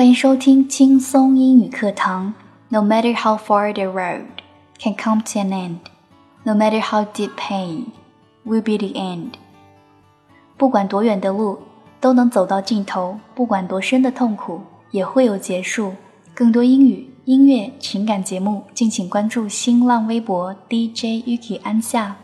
欢迎收听轻松英语课堂，no matter how far the road can come to an end, no matter how deep pain will be the end。不管多远的路都能走到尽头，不管多深的痛苦也会有结束。更多英语、音乐、情感节目，敬请关注新浪微博 DJYuki 安夏。